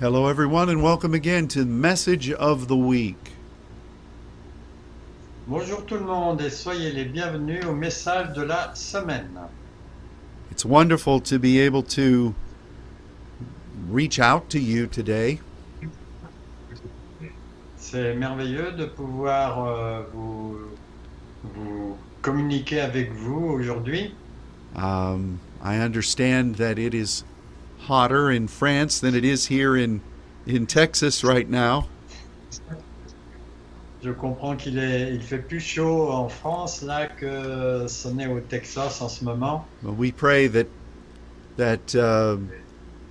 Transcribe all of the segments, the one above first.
Hello, everyone, and welcome again to Message of the Week. Bonjour tout le monde et soyez les bienvenus au message de la semaine. It's wonderful to be able to reach out to you today. C'est merveilleux de pouvoir euh, vous, vous communiquer avec vous aujourd'hui. Um, I understand that it is hotter in France than it is here in, in Texas right now. Je comprends qu'il est, il fait plus chaud en France là que ce n'est au Texas en ce moment. But we pray that, that uh,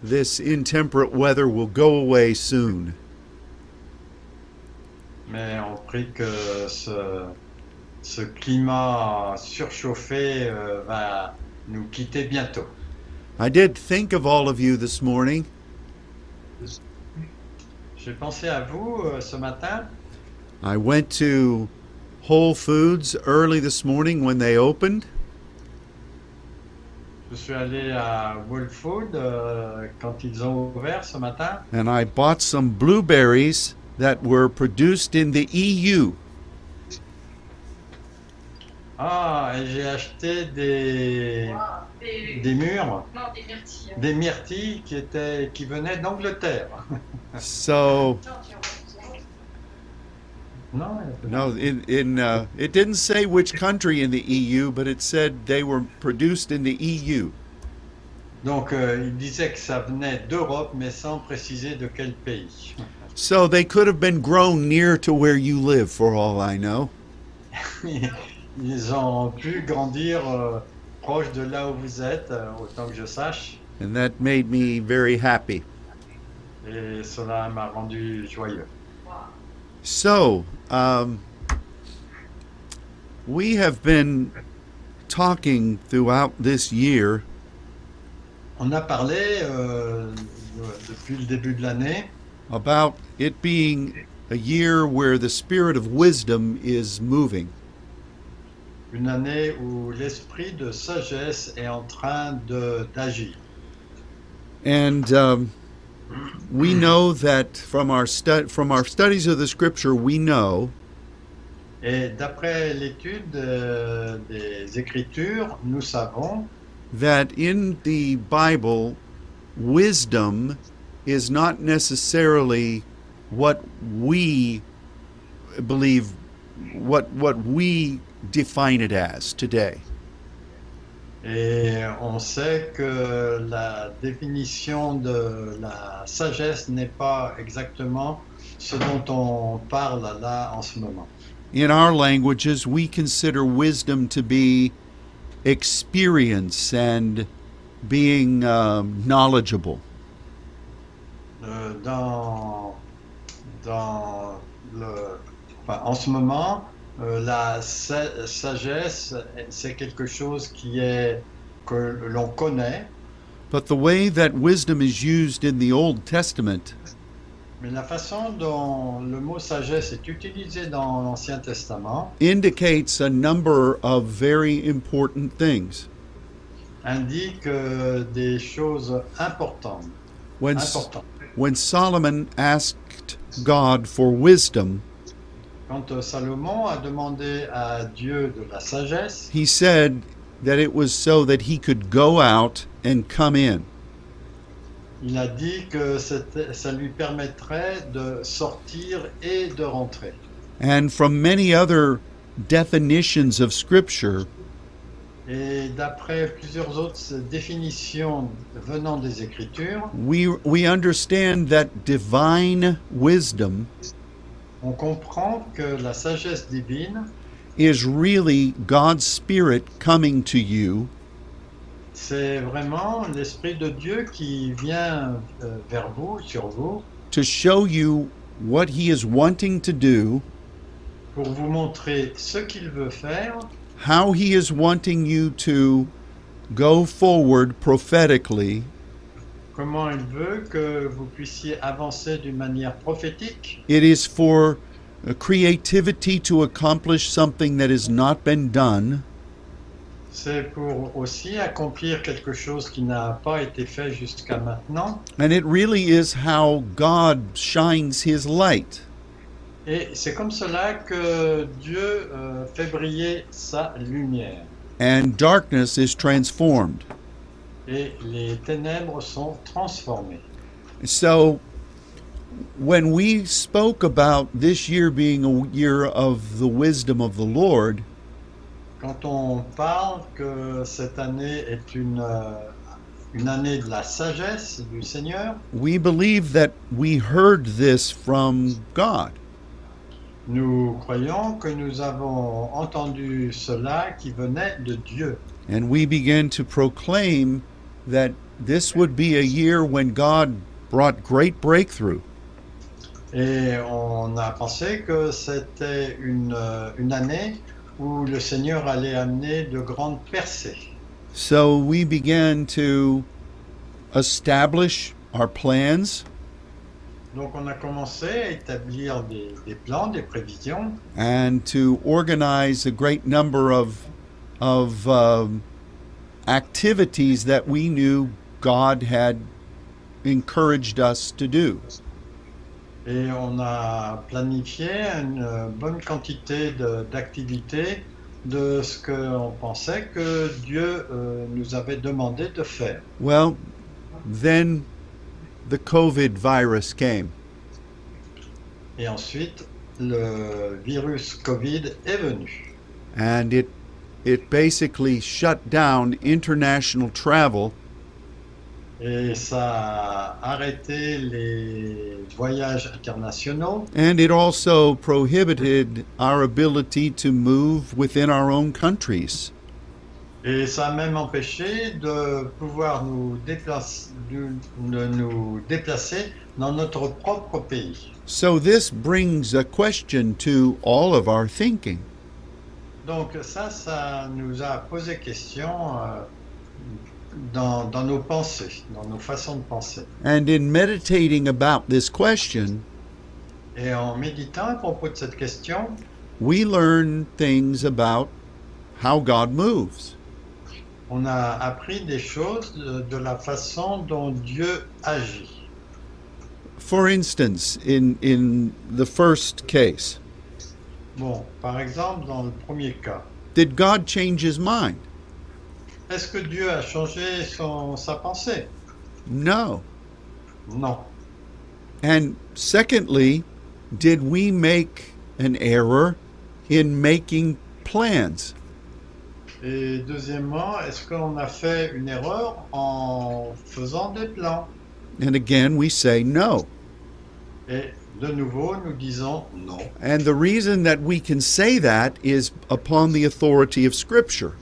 this intemperate weather will go away soon. Mais on prie que ce, ce climat surchauffé euh, va nous quitter bientôt. I did think of all of you this morning. J'ai pensé à vous euh, ce matin. I went to Whole Foods early this morning when they opened, Je suis allé à Whole Food euh, quand ils ont ouvert ce matin and I bought some blueberries that were produced in the EU. Ah, et j'ai acheté des, Des, des murs, non, des myrtilles. des myrtilles qui, étaient, qui venaient d'Angleterre. So. Non, no, in, in uh, it didn't say which country in the EU, but it said they were produced in the EU. Donc, euh, il disait que ça venait d'Europe, mais sans préciser de quel pays. So they could have been grown near to where you live, for all I know. Ils ont pu grandir euh, proche de là où vous êtes, euh, autant que je sache. And that made me very happy. Et cela m'a rendu joyeux. So, um, we have been talking throughout this year On a parlé euh, de- depuis le début de l'année about it being a year where the spirit of wisdom is moving. Une année où l'esprit de sagesse est en train de- d'agir. And um, we know that from our from our studies of the scripture, we know Et d'après l'étude euh, des Écritures, nous savons that in the Bible, wisdom is not necessarily what we believe, what what we define it as today. et on sait que la définition de la sagesse n'est pas exactement ce dont on parle là en ce moment. In our languages, we consider wisdom to be experience and being um, knowledgeable. Euh, dans, dans le, enfin, en ce moment, euh, la sa- sagesse, c'est quelque chose qui est que l'on connaît, But the way that wisdom is used in the Old Testament mais la façon dont le mot sagesse est utilisé dans l'Ancien Testament indicates a number of very important things. indique euh, des choses importantes. When, importantes. when Solomon asked God for wisdom, Quand euh, Salomon a demandé à Dieu de la sagesse, he said that it was so that he could go out and come in. il a dit que ça lui permettrait de sortir et de rentrer. And from many other definitions of Scripture, Et d'après plusieurs autres définitions venant des Écritures, we, we understand that divine wisdom on comprend que la sagesse divine, is really God's Spirit coming to you. C'est vraiment l'Esprit de Dieu qui vient euh, vers vous, sur vous, to show you what He is wanting to do, pour vous montrer ce qu'il veut faire, how He is wanting you to go forward prophetically, comment il veut que vous puissiez avancer d'une manière prophétique. It is for uh, creativity to accomplish something that has not been done. C'est pour aussi accomplir quelque chose qui n'a pas été fait jusqu'à maintenant. And it really is how God shines his light. Et c'est comme cela que Dieu euh, fait briller sa lumière. And darkness is transformed. Et les ténèbres sont transformées. So, when we spoke about this year being a year of the wisdom of the Lord, Quand on parle que cette année est une, euh, une année de la sagesse du Seigneur, we believe that we heard this from God. nous croyons que nous avons entendu cela qui venait de Dieu. And we began to proclaim that this would be a year when God brought great breakthrough. Et on a pensé que c'était une, euh, une année où le Seigneur allait amener de grandes percées. So we began to establish our plans Donc on a commencé à établir des, des plans, des prévisions and to organize a great number of of um, activities that we knew God had encouraged us to do. et on a planifié une bonne quantité de- d'activités de, ce qu'on pensait que Dieu euh, nous avait demandé de faire. Well, then the COVID virus came, Et ensuite, le virus Covid est venu. and it it basically shut down international travel Et ça a arrêté les voyages internationaux and it also prohibited our ability to move within our own countries. et ça a même empêché de pouvoir nous déplacer, de, de nous déplacer dans notre propre pays. So this brings a question to all of our thinking. Donc ça, ça nous a posé question euh, dans, dans nos pensées, dans nos façons de penser. And in meditating about this question, Et en méditant à propos de cette question, we learn things about how God moves. on a appris des choses de, de la façon dont Dieu agit. For instance, in, in the first case, Bon, par exemple, dans le premier cas, did God change his mind? est-ce que Dieu a changé son, sa pensée? No. Non. And secondly, did we make an error in making plans? Et deuxièmement, est-ce qu'on a fait une erreur en faisant des plans? And again, we say no. Et de nouveau, nous disons non. And the reason that we can say that is upon the authority of Scripture.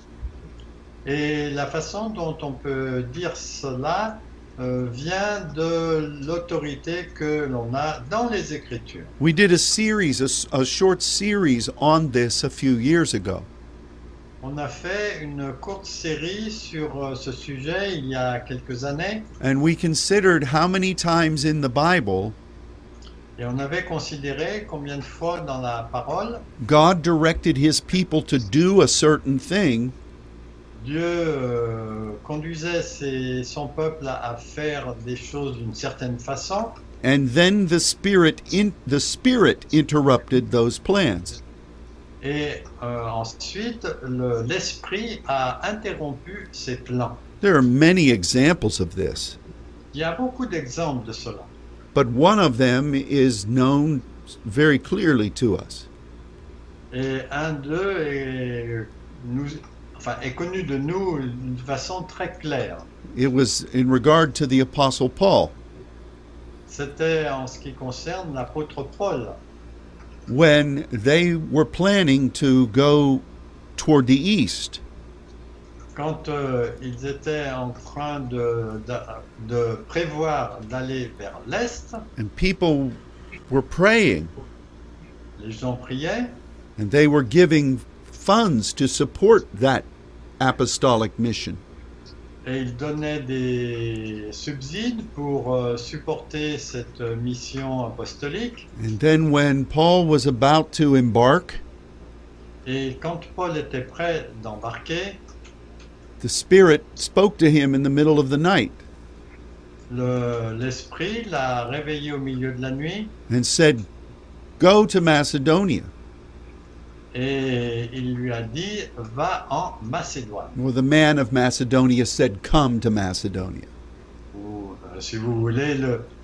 Et la façon dont on peut dire cela euh, vient de l'autorité que l'on a dans les Écritures. We did a series, a, a short series on this a few years ago. On a fait une courte série sur euh, ce sujet il y a quelques années And we considered how many times in the Bible et on avait considéré combien de fois dans la parole God directed his people to do a certain thing, Dieu euh, conduisait ses- son peuple à, à faire des choses d'une certaine façon and then the Spirit in, the Spirit interrupted those plans. et euh, ensuite le- l'esprit a interrompu ses plans. There are many examples of this, Il y a beaucoup d'exemples de cela. But one of them is known very clearly to us. Et un d'eux est, nous, enfin, est connu de nous d'une façon très claire. It was in regard to the Apostle Paul. C'était en ce qui concerne l'apôtre Paul. when they were planning to go toward the east. Quand euh, ils étaient en train de, de, de prévoir d'aller vers l'Est, And people were praying les gens priaient and they were giving funds to support that apostolic mission. et ils donnaient des subsides pour euh, supporter cette mission apostolique. And then when Paul was about to embark, Et quand Paul était prêt d'embarquer, the Spirit spoke to him in the middle of the night Le- l'a réveillé au milieu de la nuit and said, Go to Macedonia. et il lui a dit va en Macédoine. Or the man of Macedonia said, Come to Macedonia. Ou euh, si vous voulez,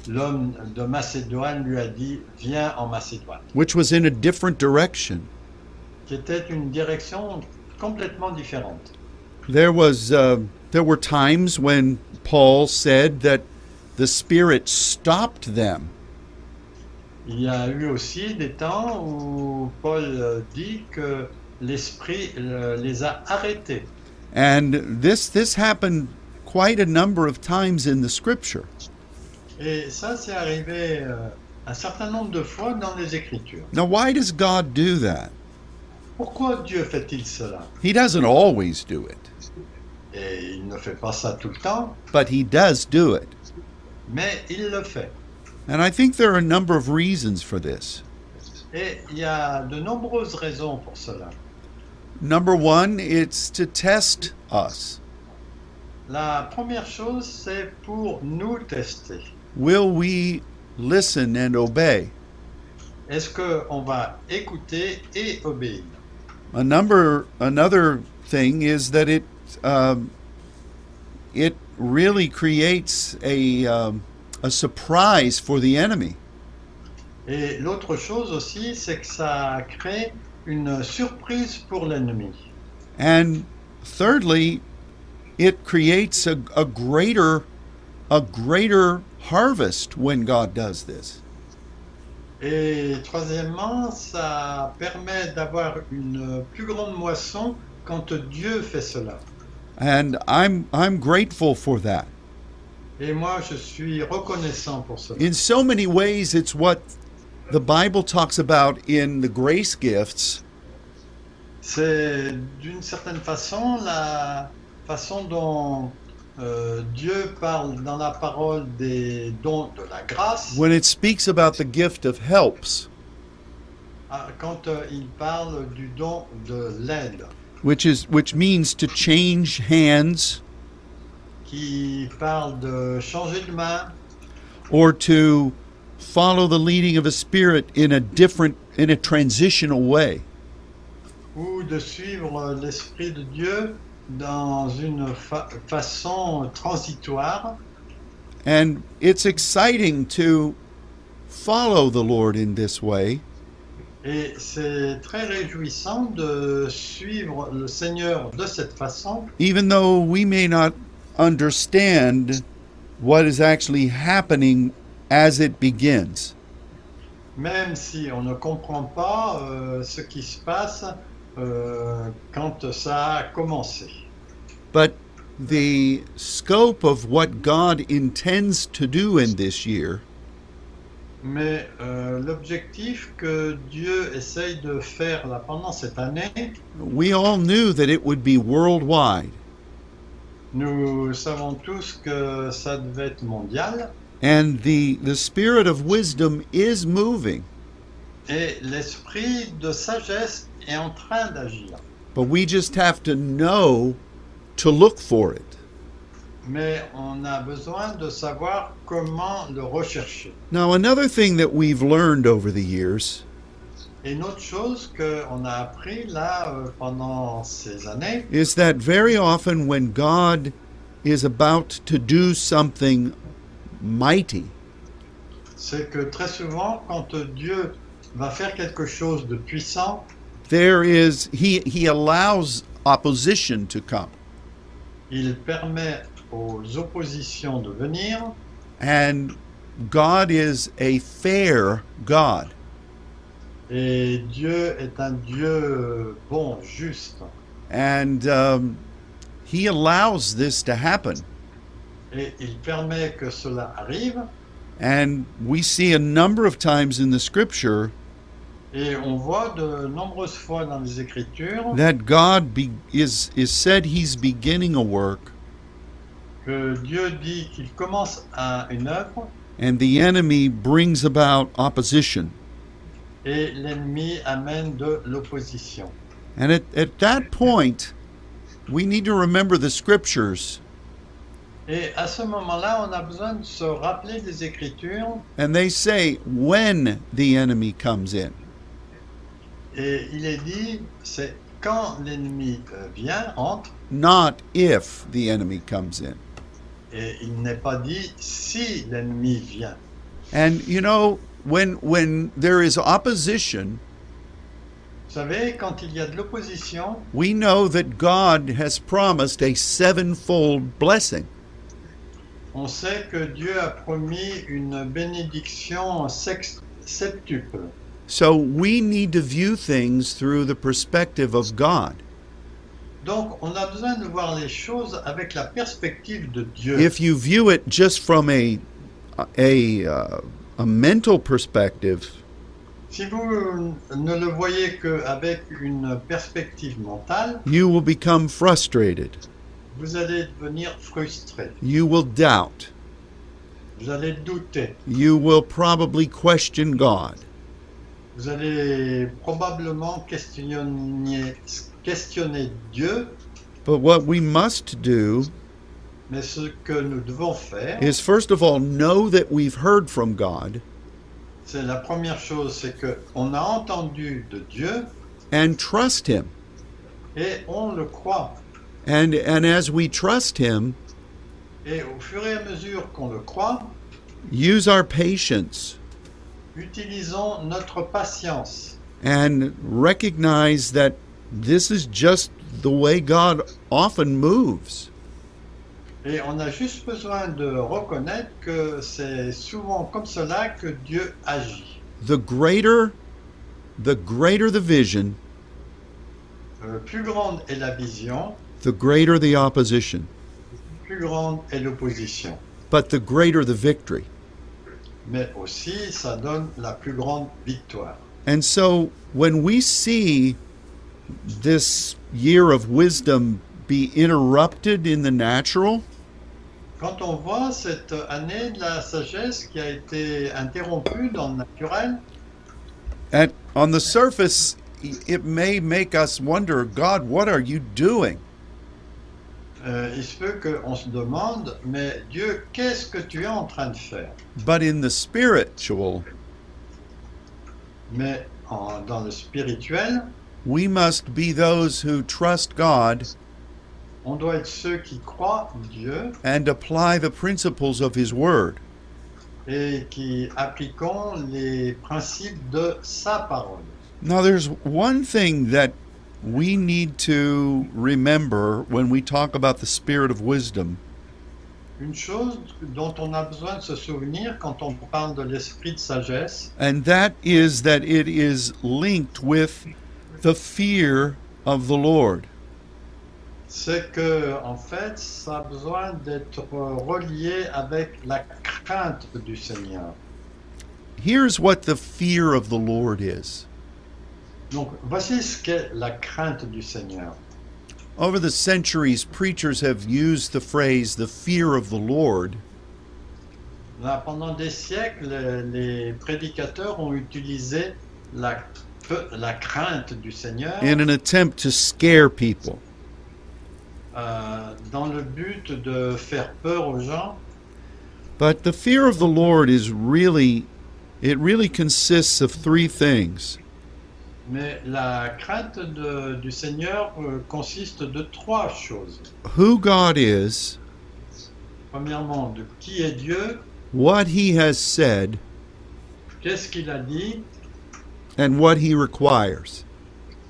l'homme de Macédoine lui a dit viens en Macédoine, which was in a different direction. qui était une direction complètement différente. There was uh, there were times when Paul said that the Spirit stopped them, Il y a eu aussi des temps où Paul euh, dit que l'Esprit euh, les a arrêtés. and this this happened quite a number of times in the Scripture. Et ça, c'est arrivé euh, un certain nombre de fois dans les Écritures. Now, why does God do that? Pourquoi Dieu fait-il cela He doesn't always do it, Et il ne fait pas ça tout le temps, but He does do it, mais il le fait. and I think there are a number of reasons for this. Et il y a de nombreuses raisons pour cela. Number one, it's to test us. La première chose, c'est pour nous tester. Will we listen and obey? Est-ce qu'on va écouter et obéir? A number, another thing is that it um, it really creates a um, a surprise for the enemy. Et l'autre chose aussi, c'est que ça crée une surprise pour l'ennemi. And thirdly, it creates a, a greater a greater harvest when God does this. Et troisièmement, ça permet d'avoir une plus grande moisson quand Dieu fait cela. And I'm I'm grateful for that. Et moi, je suis reconnaissant pour cela. In so many ways it's what the Bible talks about in the grace gifts C'est d'une certaine façon la façon dont euh, Dieu parle dans la parole des dons de la grâce, when it speaks about the gift of helps, ah, quand euh, il parle du don de l'aide, which is which means to change hands qui parle de changer de main or to follow the leading of a spirit in a different in a transitional way. ou de suivre l'Esprit de Dieu dans une fa- façon transitoire. And it's exciting to follow the Lord in this way Et c'est très réjouissant de suivre le Seigneur de cette façon, even though we may not understand what is actually happening as it begins. même si on ne comprend pas euh, ce qui se passe euh, quand ça a commencé. But the scope of what God intends to do in this year Mais euh, l'objectif que Dieu essaye de faire là, pendant cette année, we all knew that it would be worldwide. nous savons tous que ça devait être mondial And the, the spirit of wisdom is moving, et l'esprit de sagesse est en train d'agir. but we just have to know to look for it. Mais on a besoin de savoir comment le rechercher. Now, another thing that we've learned over the years Et une autre chose qu'on a appris là euh, pendant ces années, is that very often when God is about to do something mighty, c'est que très souvent, quand Dieu va faire quelque chose de puissant, there is he he allows opposition to come. il permet aux oppositions de venir And God is a fair God. et Dieu est un Dieu bon, juste. And um, he allows this to happen. Et il permet que cela arrive And we see a number of times in the scripture et on voit de nombreuses fois dans les Écritures that God be, is, is said he's beginning a work que Dieu dit qu'il commence à une œuvre and the enemy brings about opposition. et l'ennemi amène de l'opposition. And at, at that point, we need to remember the scriptures, Et à ce moment-là, on a besoin de se rappeler des Écritures. and they say when the enemy comes in. Et il est dit, c'est quand l'ennemi euh, vient, entre, not if the enemy comes in. Et il n'est pas dit si l'ennemi vient. And you know, when when there is opposition, Vous savez, quand il y a de l'opposition, we know that God has promised a sevenfold blessing. on sait que Dieu a promis une bénédiction septuple. So we need to view things through the perspective of God. Donc, on a besoin de voir les choses avec la perspective de Dieu. If you view it just from a a uh, a mental perspective, Si vous ne le voyez qu'avec une perspective mentale, you will become frustrated. vous allez devenir frustré. You will doubt. Vous allez douter. You will probably question God. Vous allez probablement questionner, questionner Dieu, But what we must do mais ce que nous devons faire, is first of all know that we've heard from God c'est la première chose, c'est que on a entendu de Dieu and trust him. et on le croit. And and as we trust him, Et au fur et à mesure qu'on le croit, use our patience utilisons notre patience and recognize that this is just the way God often moves. et on a juste besoin de reconnaître que c'est souvent comme cela que Dieu agit. The greater the greater the vision, Euh, plus grande est la vision, the greater the opposition, plus grande est l'opposition. but the greater the victory. Mais aussi, ça donne la plus grande victoire. And so when we see this year of wisdom be interrupted in the natural, Quand on voit cette année de la sagesse qui a été interrompue dans le naturel, at on the surface it may make us wonder, God, what are you doing? euh, il se peut qu'on se demande, mais Dieu, qu'est-ce que tu es en train de faire But in the spiritual, Mais en- dans le spirituel, we must be those who trust God on doit être ceux qui croient Dieu and apply the principles of His Word. et qui appliquons les principes de sa parole. Now, there's one thing that we need to remember when we talk about the spirit of wisdom, Une chose dont on a besoin de se souvenir quand on parle de l'esprit de sagesse, and that is that it is linked with the fear of the Lord. c'est que en fait, ça a besoin d'être relié avec la crainte du Seigneur. Here's what the fear of the Lord is. Donc, voici ce qu'est la crainte du Seigneur. Over the centuries, preachers have used the phrase the fear of the Lord Là, pendant des siècles, les prédicateurs ont utilisé la, la crainte du Seigneur in an attempt to scare people. euh, dans le but de faire peur aux gens. But the fear of the Lord is really, it really consists of three things. Mais la crainte de- du Seigneur euh, consiste de trois choses. Who God is, Premièrement, de qui est Dieu, what He has said, qu'est-ce qu'il a dit and what He requires.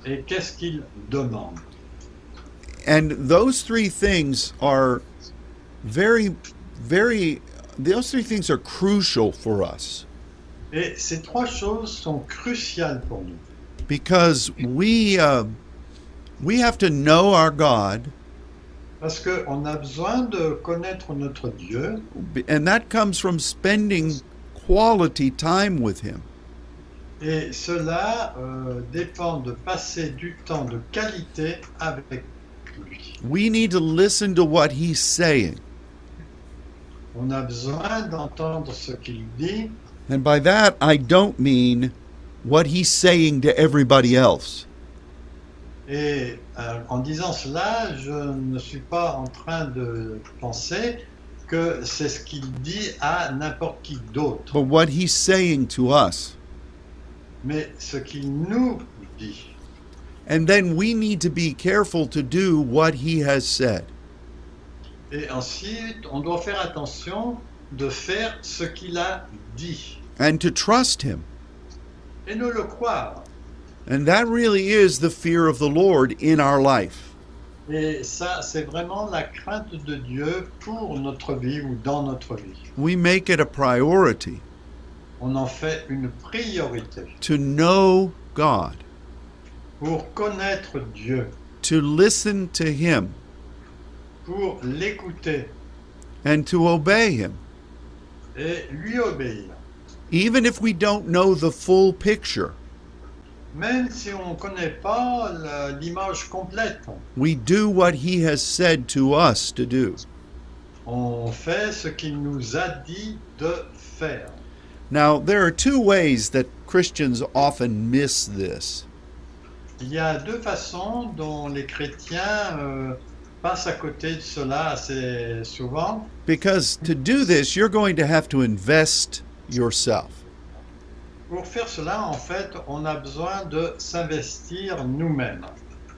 et qu'est-ce qu'il demande. And those three things are very, very, those three things are crucial for us Et ces trois choses sont cruciales pour nous. because we, uh, we have to know our God, Parce qu'on a besoin de connaître notre Dieu and that comes from spending quality time with Him. Et cela euh, dépend de passer du temps de qualité avec lui. We need to listen to what He's saying. On a besoin d'entendre ce qu'il dit And by that, I don't mean what He's saying to everybody else. Et euh, en disant cela, je ne suis pas en train de penser que c'est ce qu'il dit à n'importe qui d'autre, but what he's saying to us. Mais ce qu'il nous dit. And then we need to be careful to do what he has said. Et ensuite, on doit faire attention de faire ce qu'il a dit and to trust him. et ne le croire. And that really is the fear of the Lord in our life. Et ça, c'est vraiment la crainte de Dieu pour notre vie ou dans notre vie. We make it a priority On en fait une priorité to know God, pour connaître Dieu, to listen to him, pour l'écouter and to obey him. et lui obéir. Even if we don't know the full picture, Même si on ne connaît pas l'image complète, we do what he has said to us to do. on fait ce qu'il nous a dit de faire. Now, there are two ways that Christians often miss this. Il y a deux façons dont les chrétiens euh, passent à côté de cela assez souvent. Because to do this, you're going to have to invest yourself. Pour faire cela, en fait, on a besoin de s'investir nous-mêmes.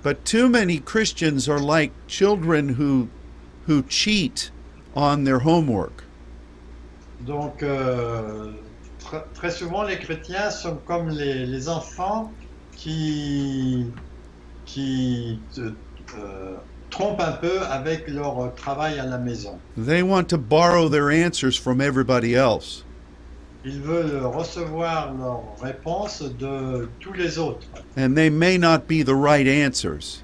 But too many Christians are like children who who cheat on their homework. Donc, euh, tr- très souvent, les chrétiens sont comme les, les enfants qui, qui euh, euh, trompent un peu avec leur travail à la maison. They want to borrow their answers from everybody else. Ils veulent recevoir leurs réponses de tous les autres. And they may not be the right answers.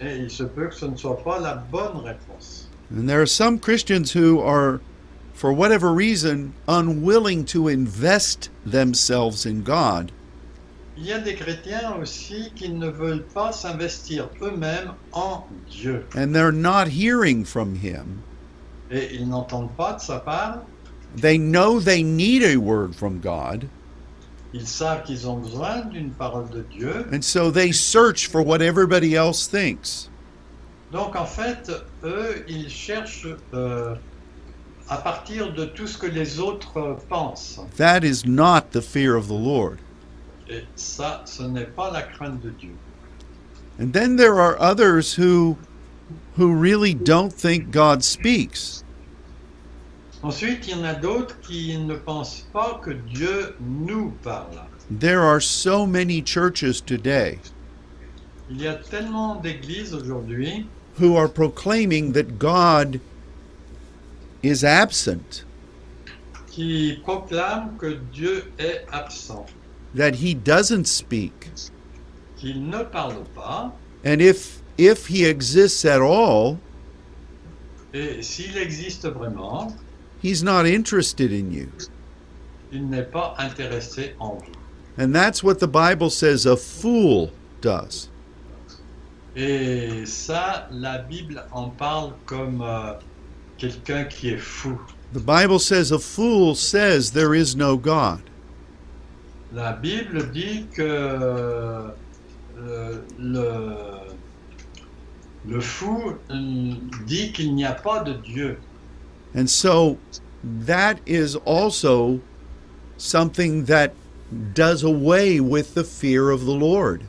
Et il se peut que ce ne soit pas la bonne réponse. And there are some Christians who are, for whatever reason, unwilling to invest themselves in God. Il y a des chrétiens aussi qui ne veulent pas s'investir eux-mêmes en Dieu. And they're not hearing from Him. Et ils n'entendent pas de sa part. They know they need a word from God. Ils savent qu'ils ont besoin d'une parole de Dieu. And so they search for what everybody else thinks. Donc en fait, eux, ils cherchent euh, à partir de tout ce que les autres euh, pensent. That is not the fear of the Lord. Et ça, ce n'est pas la crainte de Dieu. And then there are others who who really don't think God speaks. Ensuite, il y en a d'autres qui ne pensent pas que Dieu nous parle. There are so many churches today Il y a tellement d'églises aujourd'hui who are proclaiming that God is absent, qui proclament que Dieu est absent, that he doesn't speak. qu'il ne parle pas, And if if he exists at all, et s'il existe vraiment, he's not interested in you. il n'est pas intéressé en vous. And that's what the Bible says a fool does. Et ça, la Bible en parle comme euh, quelqu'un qui est fou. The Bible says a fool says there is no God. La Bible dit que euh, le, le fou dit qu'il n'y a pas de Dieu. And so that is also something that does away with the fear of the Lord.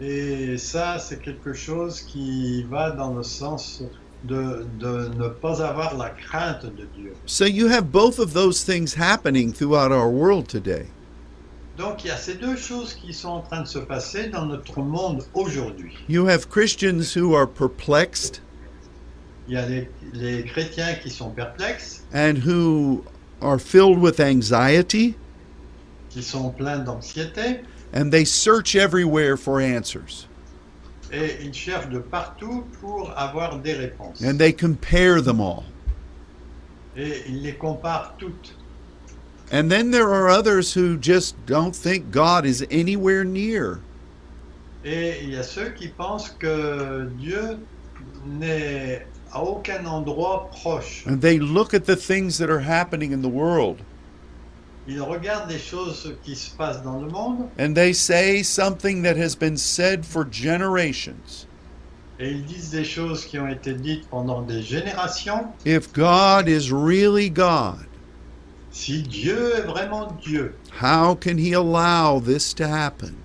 Et ça, c'est quelque chose qui va dans le sens de, de ne pas avoir la crainte de Dieu. So you have both of those things happening throughout our world today. Donc il y a ces deux choses qui sont en train de se passer dans notre monde aujourd'hui. You have Christians who are perplexed Il y a les, les chrétiens qui sont perplexes, and who are filled with anxiety, qui sont pleins d'anxiété, and they search everywhere for answers. Et ils cherchent de partout pour avoir des réponses. And they compare them all. Et ils les comparent toutes. And then there are others who just don't think God is anywhere near. Et il y a ceux qui pensent que Dieu n'est à aucun endroit proche. And they look at the things that are happening in the world ils regardent les choses qui se passent dans le monde and they say something that has been said for generations. et ils disent des choses qui ont été dites pendant des générations. If God is really God, Si Dieu est vraiment Dieu, how can He allow this to happen?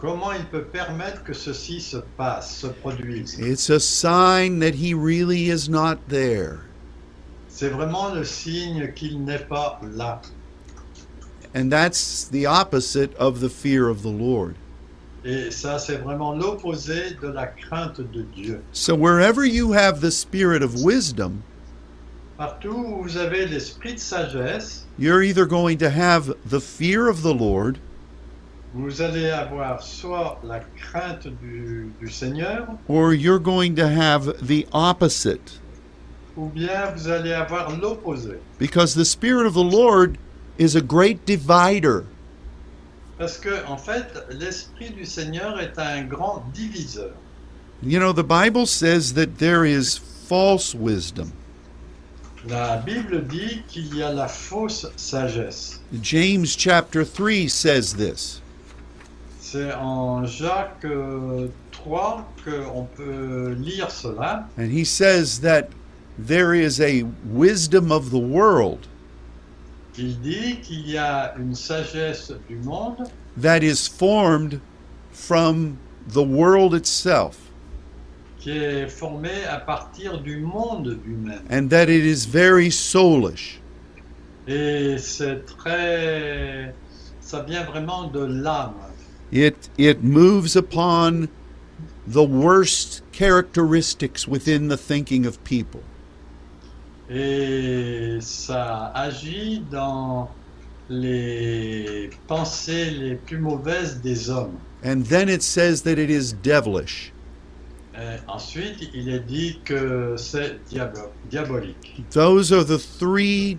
comment il peut permettre que ceci se passe, se produise? It's a sign that He really is not there. C'est vraiment le signe qu'il n'est pas là. And that's the opposite of the fear of the Lord. Et ça, c'est vraiment l'opposé de la crainte de Dieu. So, wherever you have the spirit of wisdom, Partout où vous avez l'esprit de sagesse, you're either going to have the fear of the Lord vous allez avoir soit la crainte du, du Seigneur, or you're going to have the opposite. ou bien vous allez avoir l'opposé. Because the spirit of the Lord is a great divider. Parce que, en fait, l'esprit du Seigneur est un grand diviseur. You know, the Bible says that there is false wisdom. La Bible dit qu'il y a la fausse sagesse. James chapter 3 says this. C'est en Jacques euh, 3 qu'on peut lire cela. And he says that there is a wisdom of the world Il dit qu'il y a une sagesse du monde that is formed from the world itself, qui est formée à partir du monde lui-même. and that it is very soulish. Et c'est très... Ça vient vraiment de l'âme. It, it moves upon the worst characteristics within the thinking of people. Et ça agit dans les pensées les plus mauvaises des hommes. And then it says that it is devilish. Et ensuite, il est dit que c'est diabo- diabolique. Those are the three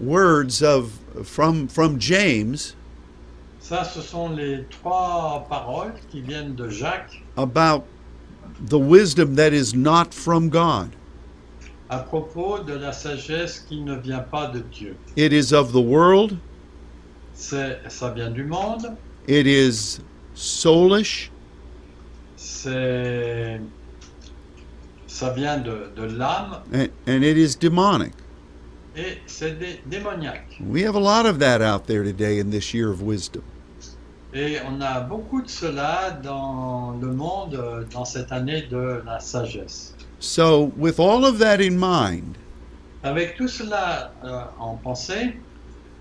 words of from from James Ça, ce sont les trois paroles qui viennent de Jacques about the wisdom that is not from God. À propos de la sagesse qui ne vient pas de Dieu. It is of the world, C'est, ça vient du monde, it is soulish, c'est, ça vient de, de l'âme and, and it is demonic. et c'est dé- démoniaque. We have a lot of that out there today in this year of wisdom. Et on a beaucoup de cela dans le monde dans cette année de la sagesse. So, with all of that in mind, Avec tout cela euh, en pensée,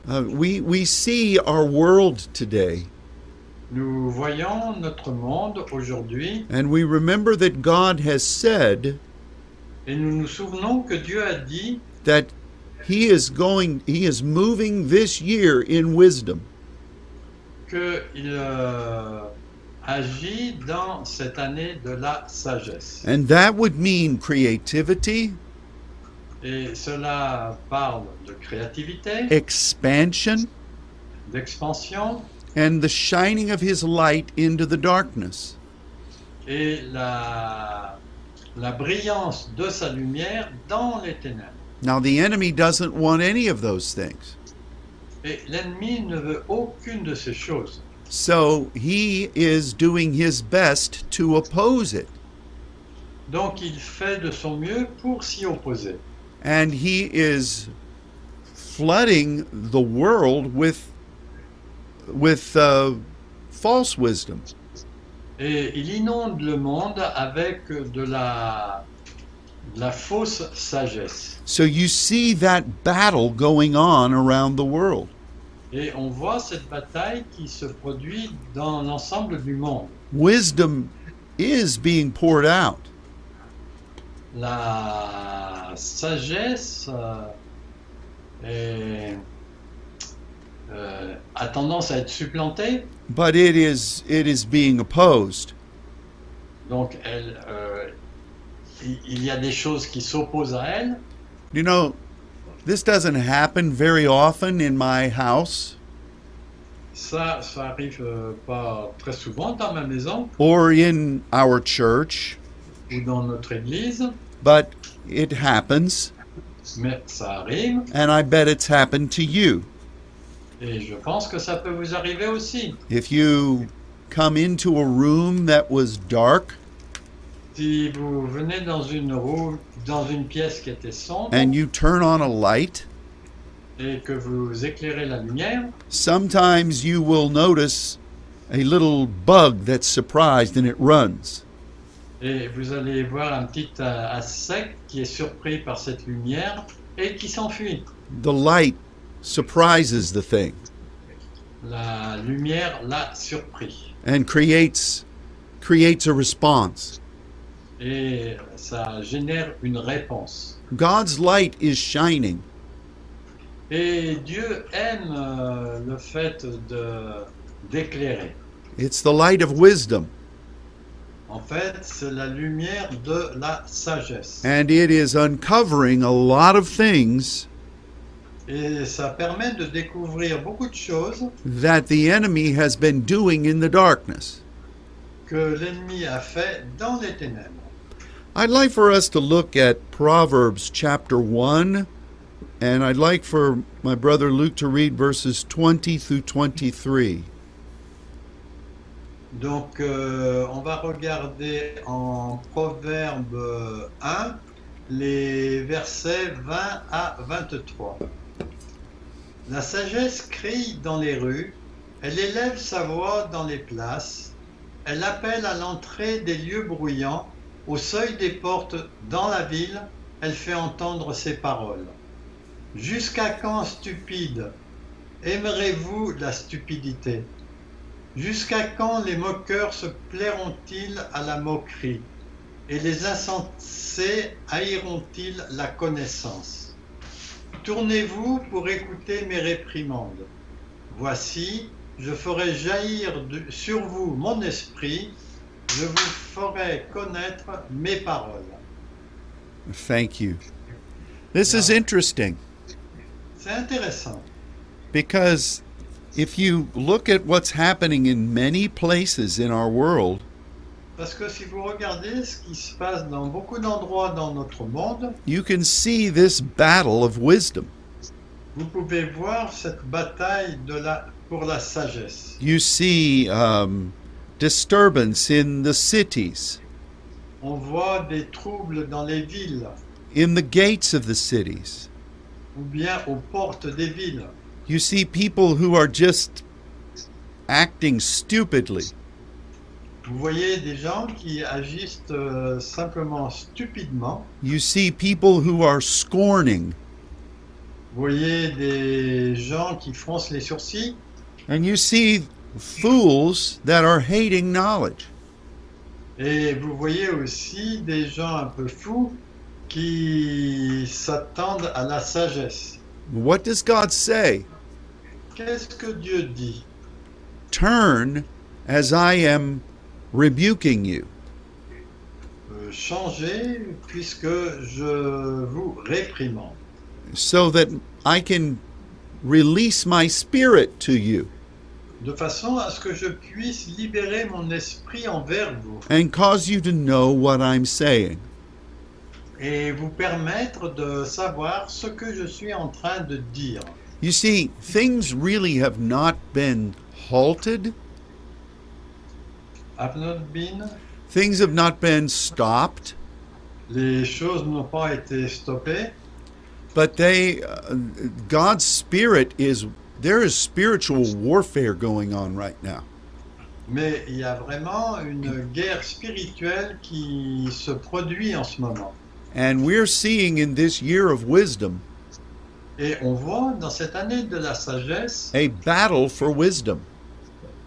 uh, we we see our world today, nous voyons notre monde aujourd'hui and we remember that God has said et nous nous souvenons que Dieu a dit that He is going, He is moving this year in wisdom. qu'il euh, agit dans cette année de la sagesse. And that would mean creativity, Et cela parle de créativité, expansion, d'expansion and the shining of His light into the darkness. et la, la brillance de sa lumière dans les ténèbres. Now, the enemy doesn't want any of those things. Et l'ennemi ne veut aucune de ces choses. So he is doing his best to oppose it. Donc il fait de son mieux pour s'y opposer. And he is flooding the world with, with uh, false wisdom. Et il inonde le monde avec de la, de la fausse sagesse. So you see that battle going on around the world. Et on voit cette bataille qui se produit dans l'ensemble du monde. Wisdom is being poured out. La sagesse euh, est, euh, a tendance à être supplantée, but it is it is being opposed donc elle, euh, il il y a des choses qui s'opposent à elle. you know this doesn't happen very often in my house. Ça, ça arrive euh, pas très souvent dans ma maison. Or in our church. Ou dans notre église, but it happens. Mais ça arrive. And i bet it's happened to you. Et je pense que ça peut vous arriver aussi. If you come into a room that was dark Si vous venez dans une roue, dans une pièce qui était sombre and you turn on a light, et que vous éclairez la lumière, sometimes you will notice a little bug that's surprised and it runs. et vous allez voir un petit euh, insecte qui est surpris par cette lumière et qui s'enfuit. The light surprises the thing La lumière l'a surpris. and creates creates a response. Et ça génère une réponse. God's light is shining. Et Dieu aime euh, le fait de d'éclairer. It's the light of wisdom En fait, c'est la lumière de la sagesse. and it is uncovering a lot of things Et ça permet de découvrir beaucoup de choses that the enemy has been doing in the darkness. que l'ennemi a fait dans les ténèbres. I'd like for us to look at Proverbs chapter 1 and I'd like for my brother Luke to read verses 20 through 23. Donc, euh, on va regarder en Proverbe 1 les versets 20 à 23. La sagesse crie dans les rues, elle élève sa voix dans les places, elle appelle à l'entrée des lieux bruyants, au seuil des portes dans la ville, elle fait entendre ses paroles. Jusqu'à quand, stupide, aimerez-vous la stupidité? Jusqu'à quand les moqueurs se plairont-ils à la moquerie? Et les insensés haïront-ils la connaissance? Tournez-vous pour écouter mes réprimandes. Voici, je ferai jaillir sur vous mon esprit, je vous ferai connaître mes paroles. Thank you. This is Yeah. interesting C'est intéressant. because if you look at what's happening in many places in our world, Parce que si vous regardez ce qui se passe dans beaucoup d'endroits dans notre monde, you can see this battle of wisdom. vous pouvez voir cette bataille de la, pour la sagesse. You see um, disturbance in the cities, On voit des troubles dans les villes in the gates of the cities. ou bien aux portes des villes. You see people who are just acting stupidly. Vous voyez des gens qui agissent euh, simplement stupidement. You see people who are scorning. Vous voyez des gens qui froncent les sourcils. And you see fools that are hating knowledge. Et vous voyez aussi des gens un peu fous qui s'attendent à la sagesse. What does God say? Qu'est-ce que Dieu dit Turn as I am rebuking you. Euh, Changez puisque je vous réprimande, so that I can release my spirit to you de façon à ce que je puisse libérer mon esprit envers vous and cause you to know what I'm saying. et vous permettre de savoir ce que je suis en train de dire. You see, things really have not been halted, Have not been, things have not been stopped, les choses n'ont pas été stoppées, but they, uh, God's spirit is, there is spiritual warfare going on right now. mais il y a vraiment une guerre spirituelle qui se produit en ce moment. And we're seeing in this year of wisdom Et on voit dans cette année de la sagesse a battle for wisdom.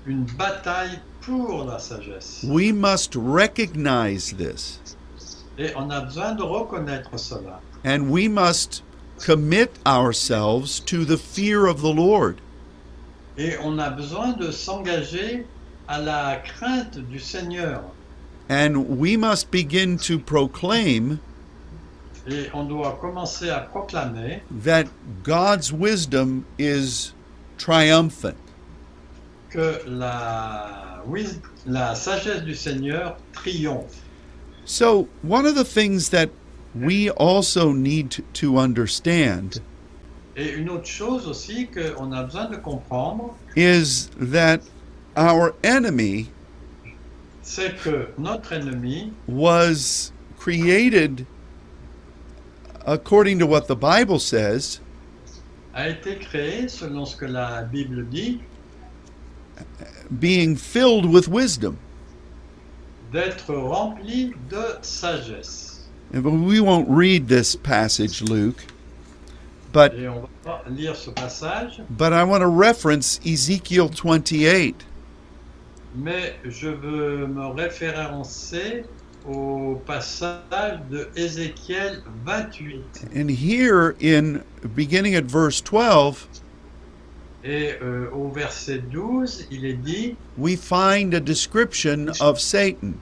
une bataille pour la sagesse. We must recognize this. Et on a besoin de reconnaître cela. And we must commit ourselves to the fear of the Lord. Et on a besoin de s'engager à la crainte du Seigneur. And we must begin to proclaim Et on doit commencer à proclamer that God's wisdom is triumphant. que la, la sagesse du Seigneur triomphe. So, one of the things that we also need to, understand Et une autre chose aussi qu'on a besoin de comprendre, is that our enemy c'est que notre ennemi was created according to what the Bible says a été créé, selon ce que la Bible dit, being filled with wisdom. d'être rempli de sagesse. And we won't read this passage, Luke, but Et on va pas lire ce passage, but I want to reference Ezekiel 28. mais je veux me référencer au passage de Ézéchiel 28. And here in beginning at verse 12, Et euh, au verset 12, il est dit, we find a description of Satan.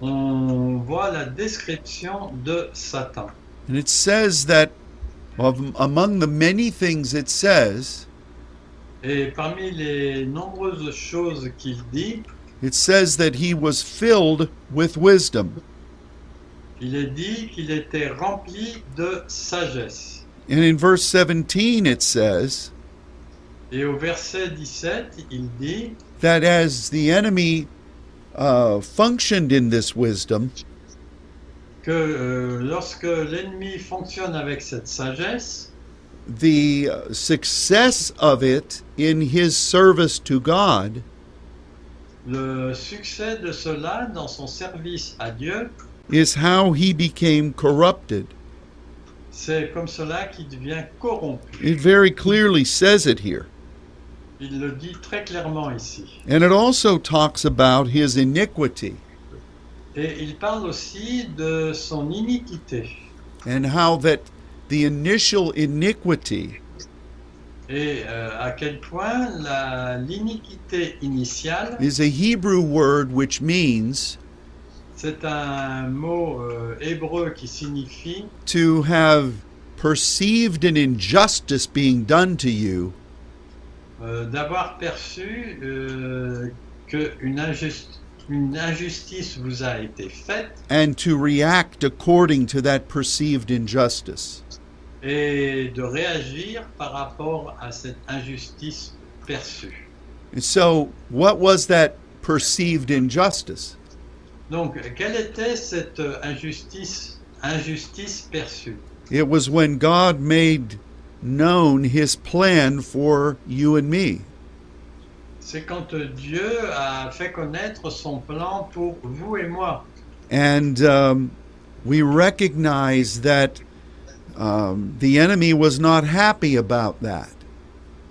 On voit la description de Satan. And it says that of, among the many things it says, Et parmi les nombreuses choses qu'il dit, it says that he was filled with wisdom. il est dit qu'il était rempli de sagesse. And in verse 17 it says Et au verset 17, il dit that as the enemy uh, functioned in this wisdom, que euh, lorsque l'ennemi fonctionne avec cette sagesse, the success of it in his service to God le succès de cela dans son service à Dieu, is how he became corrupted. c'est comme cela qu'il devient corrompu. It very clearly says it here. Il le dit très clairement ici. And it also talks about his iniquity Et il parle aussi de son iniquité and how that the initial iniquity et euh, à quel point l'iniquité initiale, is a Hebrew word which means c'est un mot euh, hébreu qui signifie to have perceived an injustice being done to you euh, d'avoir perçu euh, qu'une injustice vous a été faite and to react according to that perceived injustice. et de réagir par rapport à cette injustice perçue. And so, what was that perceived injustice? Donc, quelle était cette injustice, injustice perçue? It was when God made known his plan for you and me. C'est quand Dieu a fait connaître son plan pour vous et moi. And um, we recognize that um, the enemy was not happy about that.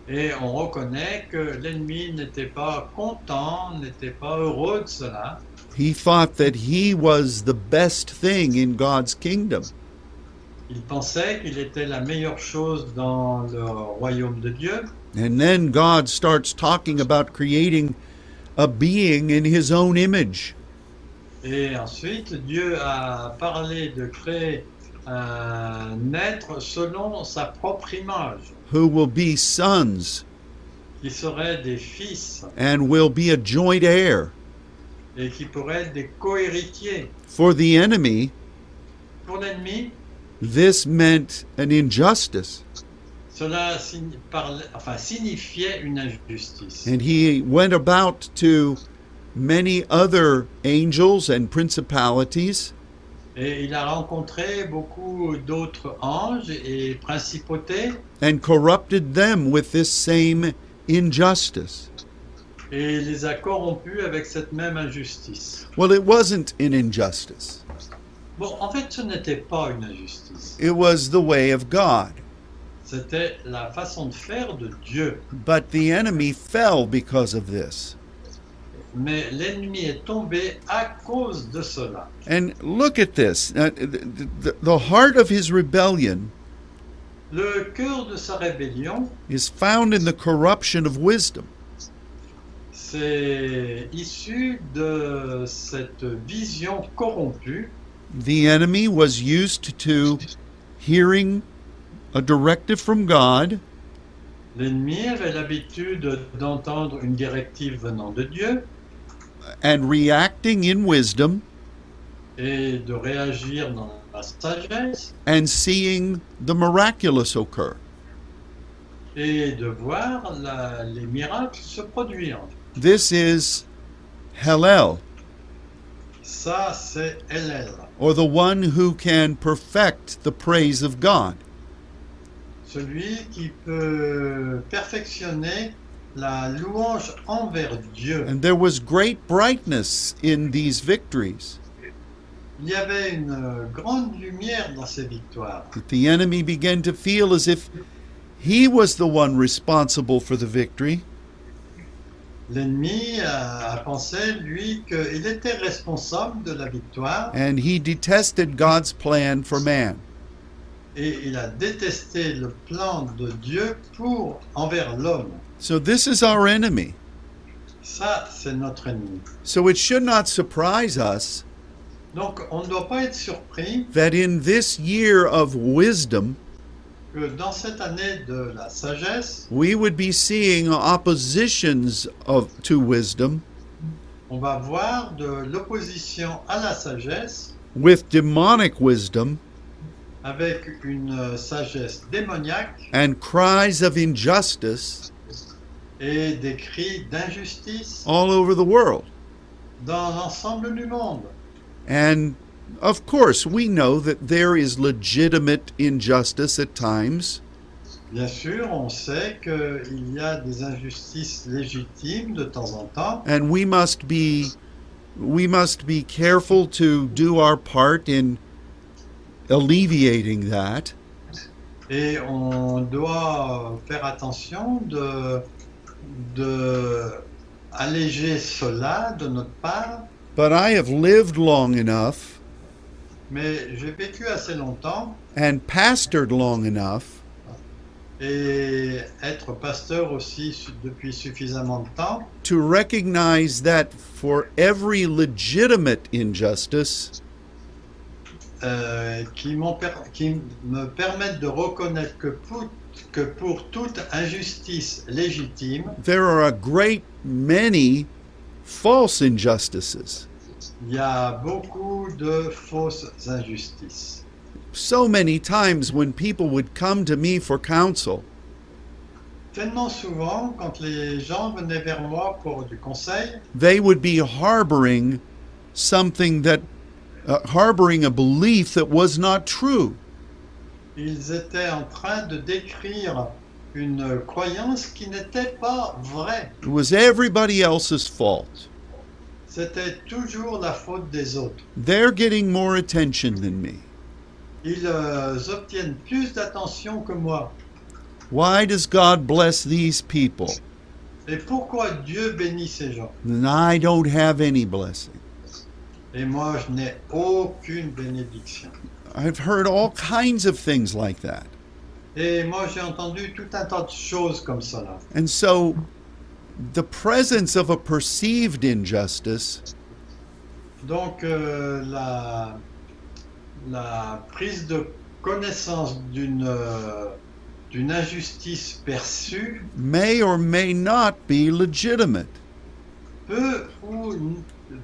Et on reconnaît que l'ennemi n'était pas content, n'était pas heureux de cela. He thought that he was the best thing in God's kingdom. Il pensait qu'il était la meilleure chose dans le royaume de Dieu. And then God starts talking about creating a being in his own image. Et ensuite, Dieu a parlé de créer un être selon sa propre image, who will be sons qui serait des fils and will be a joint heir. et qui pourraient être des cohéritiers. For the enemy, Pour l'ennemi, this meant an injustice, cela enfin, signifiait une injustice. and he went about to many other angels and principalities Et il a rencontré beaucoup d'autres anges et principautés and corrupted them with this same injustice. et les a corrompus avec cette même injustice. Well, it wasn't an injustice, Bon, en fait, ce n'était pas une injustice. it was the way of God. C'était la façon de faire de Dieu. But the enemy fell because of this. Mais l'ennemi est tombé à cause de cela. And look at this. Uh, the heart of his rebellion Le cœur de sa rébellion, is found in the corruption of wisdom. c'est issu de cette vision corrompue. The enemy was used to hearing a directive from God. L'ennemi avait l'habitude d'entendre une directive venant de Dieu. And reacting in wisdom. Et de réagir dans la sagesse. And seeing the miraculous occur. et de voir la- les miracles se produire. This is Hallel, Ça, c'est Hélène, or the one who can perfect the praise of God. celui qui peut perfectionner la louange envers Dieu. And there was great brightness in these victories. Il y avait une grande lumière dans ces victoires. That the enemy began to feel as if he was the one responsible for the victory, L'ennemi a, pensé, lui, qu'il était responsable de la victoire and he detested God's plan for man. et il a détesté le plan de Dieu pour envers l'homme. So this is our enemy. Ça, c'est notre ennemi. So it should not surprise us Donc, on ne doit pas être surpris that in this year of wisdom, que dans cette année de la sagesse, we would be seeing oppositions of to wisdom on va voir de l'opposition à la sagesse with demonic wisdom avec une euh, sagesse démoniaque and cries of injustice et des cris d'injustice all over the world. dans l'ensemble du monde. And of course, we know that there is legitimate injustice at times, Bien sûr, on sait qu'il y a des injustices légitimes de temps en temps and we must be we must be careful to do our part in alleviating that. et on doit faire attention de, de alléger cela de notre part. But I have lived long enough Mais j'ai vécu assez longtemps. And pastored long enough. Et être pasteur aussi depuis suffisamment de temps. To recognize that for every legitimate injustice, euh, qui, qui me permettent de reconnaître que pour, que pour toute injustice légitime, there are a great many false injustices. Il y a beaucoup de fausses injustices. So many times when people would come to me for counsel, Tellement souvent, quand les gens venaient vers moi pour du conseil, they would be harboring something that, uh, harboring a belief that was not true. ils étaient en train de décrire une croyance qui n'était pas vraie. It was everybody else's fault. C'était toujours la faute des autres. They're getting more attention than me. Ils euh, obtiennent plus d'attention que moi. Why does God bless these people? Et pourquoi Dieu bénit ces gens? And I don't have any blessing. Et moi, je n'ai aucune bénédiction. I've heard all kinds of things like that. Et moi, j'ai entendu tout un tas de choses comme cela. And so the presence of a perceived injustice Donc, euh, la, la prise de connaissance d'une euh, d'une injustice perçue may or may not be legitimate. peut ou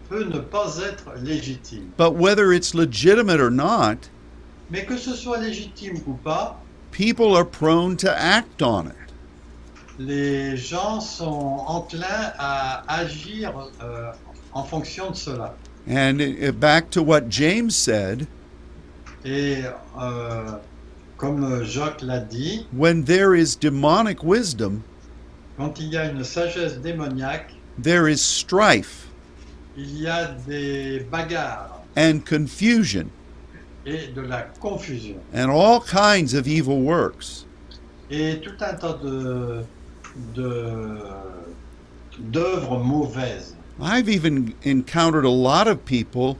peut ne pas être légitime. But whether it's legitimate or not, Mais que ce soit légitime ou pas, people are prone to act on it. Les gens sont enclins à agir euh, en fonction de cela. And uh, back to what James said, Et euh, comme Jacques l'a dit, when there is demonic wisdom, quand il y a une sagesse démoniaque, there is strife il y a des bagarres and confusion et de la confusion and all kinds of evil works. et tout un tas de de- d'œuvres mauvaises. I've even encountered a lot of people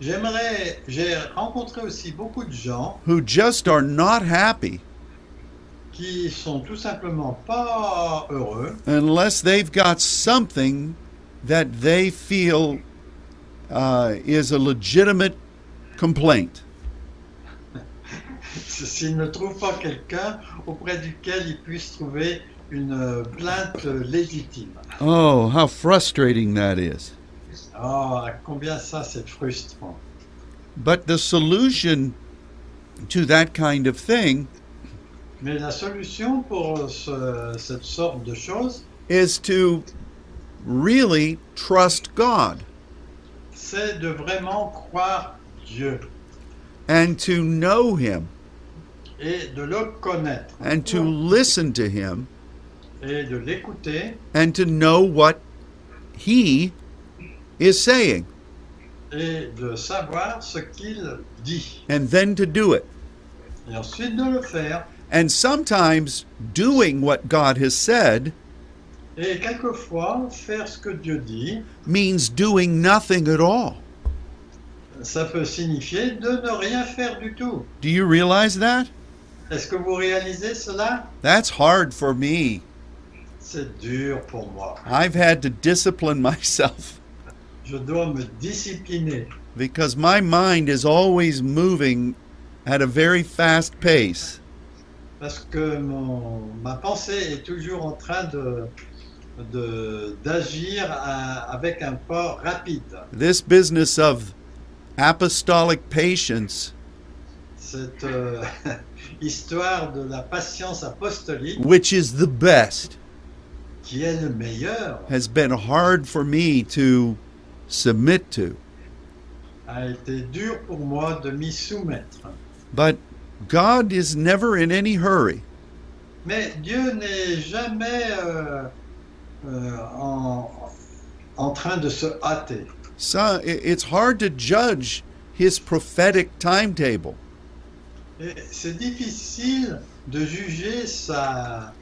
J'aimerais, j'ai rencontré aussi beaucoup de gens who just are not happy qui sont tout simplement pas heureux unless they've got something that they feel uh, is a legitimate complaint. s'ils ne trouvent pas quelqu'un auprès duquel ils puissent trouver une euh, plainte légitime. Oh, how frustrating that is. Oh, combien ça c'est frustrant. But the solution to that kind of thing Mais la solution pour ce- cette sorte de choses, is to really trust God c'est de vraiment croire Dieu and to know Him et de le connaître and to listen to Him et de l'écouter and to know what He is saying et de savoir ce qu'il dit and then to do it. et ensuite de le faire. And sometimes doing what God has said Et quelquefois, faire ce que Dieu dit, means doing nothing at all. ça peut signifier de ne rien faire du tout. Do you realize that? Est-ce que vous réalisez cela? That's hard for me. C'est dur pour moi. I've had to discipline myself Je dois me discipliner because my mind is always moving at a very fast pace. parce que mon, ma pensée est toujours en train de d'agir avec un pas rapide. This business of apostolic patience, Cette euh, histoire de la patience apostolique, which is the best, qui est le meilleur, has been hard for me to submit to. a été dur pour moi de m'y soumettre. But God is never in any hurry. Mais Dieu n'est jamais euh, euh, en, en train de se hâter. So it's hard to judge his prophetic timetable. Et C'est difficile de juger sa,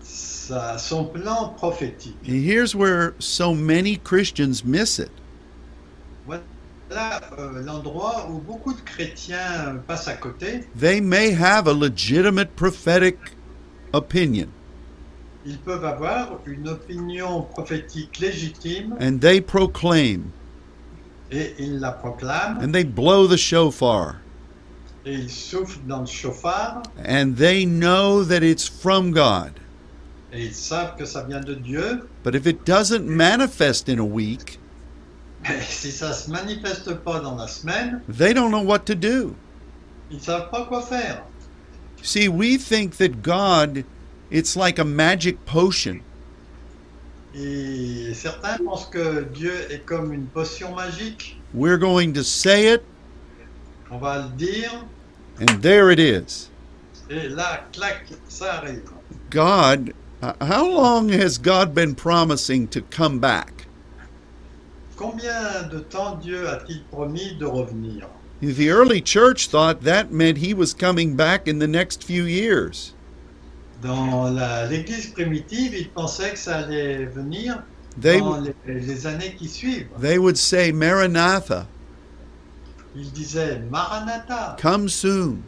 sa- son plan prophétique. Here's where so many Christians miss it. Là, euh, l'endroit où beaucoup de chrétiens passent à côté, They may have a legitimate prophetic opinion. Ils peuvent avoir une opinion prophétique légitime. And they proclaim. Et ils la proclament. And they blow the shofar et ils soufflent dans le chauffard and they know that it's from God. et ils savent que ça vient de Dieu. But if it doesn't manifest in a week, Mais si ça se manifeste pas dans la semaine, they don't know what to do. ils savent pas quoi faire. See, we think that God, it's like a magic potion. Et certains pensent que Dieu est comme une potion magique. We're going to say it, On va le dire and there it is. et là, clac, ça arrive. God, how long has God been promising to come back? Combien de temps Dieu a-t-il promis de revenir The early church thought that meant he was coming back in the next few years. Dans l'Église primitive, ils pensaient que ça allait venir They, dans les, les années qui suivent. they would say, Maranatha, Ils disaient Maranatha, come soon.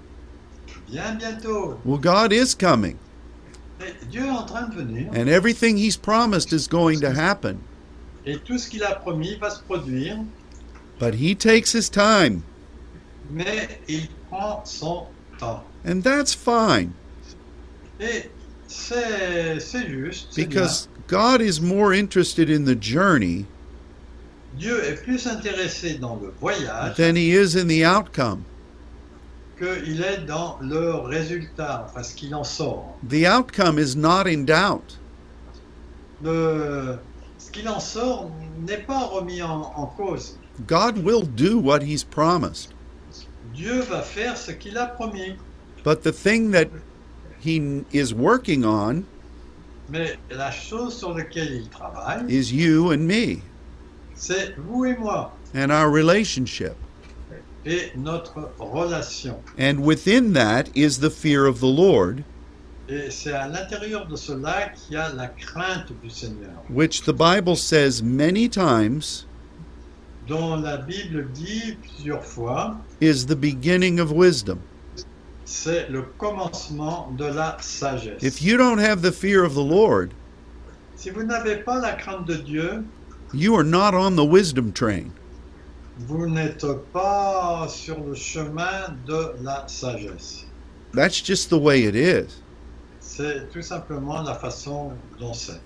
viens bientôt. Well, God is coming, Dieu est en train de venir and everything he's promised is going to happen. et tout ce qu'il a promis va se produire, But he takes his time, mais il prend son temps. and that's fine Et c'est c'est juste. c'est bien. because God is more interested in the journey Dieu est plus intéressé dans le voyage than he is in the outcome. qu'il est dans le résultat, enfin ce qu'il en sort. The outcome is not in doubt. Le, ce qu'il en sort n'est pas remis en, en cause. God will do what he's promised. Dieu va faire ce qu'il a promis. But the thing that he is working on Mais la chose sur laquelle il travaille, is you and me c'est vous et moi and our relationship. et notre relation. And within that is the fear of the Lord, Et c'est à l'intérieur de cela qu'il y a la crainte du Seigneur, which the Bible says many times dont la Bible dit plusieurs fois, is the beginning of wisdom. c'est le commencement de la sagesse. If you don't have the fear of the Lord, Si vous n'avez pas la crainte de Dieu, you are not on the wisdom train. vous n'êtes pas sur le chemin de la sagesse. That's just the way it is. C'est tout simplement la façon dont c'est.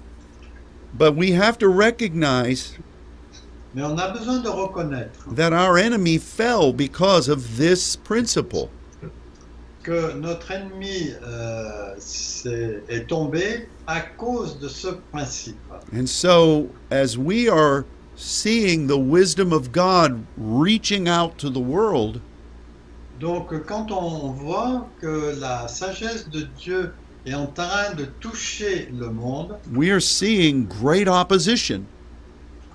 But we have to recognize Mais on a besoin de reconnaître that our enemy fell because of this principle. Que notre ennemi euh, s'est- est tombé à cause de ce principe. And so, as we are seeing the wisdom of God reaching out to the world, Donc quand on voit que la sagesse de Dieu est en train de toucher le monde, we are seeing great opposition.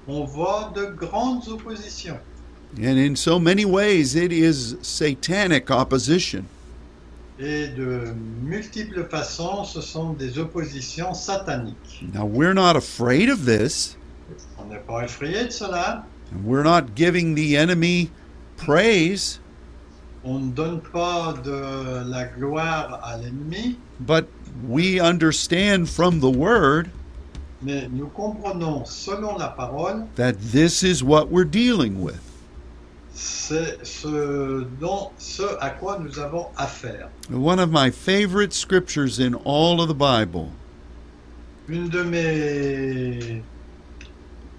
on voit de grandes oppositions. And in so many ways, it is satanic opposition. Et de multiples façons, ce sont des oppositions sataniques. Now, we're not afraid of this, On n'est pas effrayé de cela. and we're not giving the enemy praise, On ne donne pas de la gloire à l'ennemi, but we understand from the word mais nous comprenons, selon la parole, that this is what we're dealing with. C'est ce, dont, ce à quoi nous avons affaire. One of my favorite scriptures in all of the Bible Une de mes,